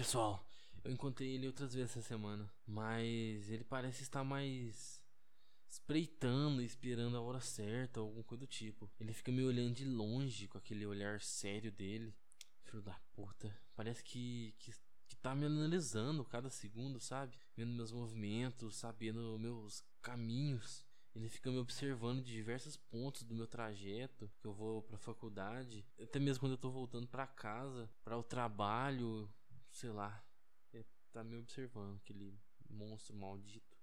Pessoal, eu encontrei ele outras vezes essa semana, mas ele parece estar mais espreitando, esperando a hora certa, ou alguma coisa do tipo. Ele fica me olhando de longe com aquele olhar sério dele. Filho da puta. Parece que, que, que tá me analisando cada segundo, sabe? Vendo meus movimentos, sabendo meus caminhos. Ele fica me observando de diversos pontos do meu trajeto que eu vou para a faculdade, até mesmo quando eu tô voltando para casa, para o trabalho, sei lá. Ele tá me observando, aquele monstro maldito.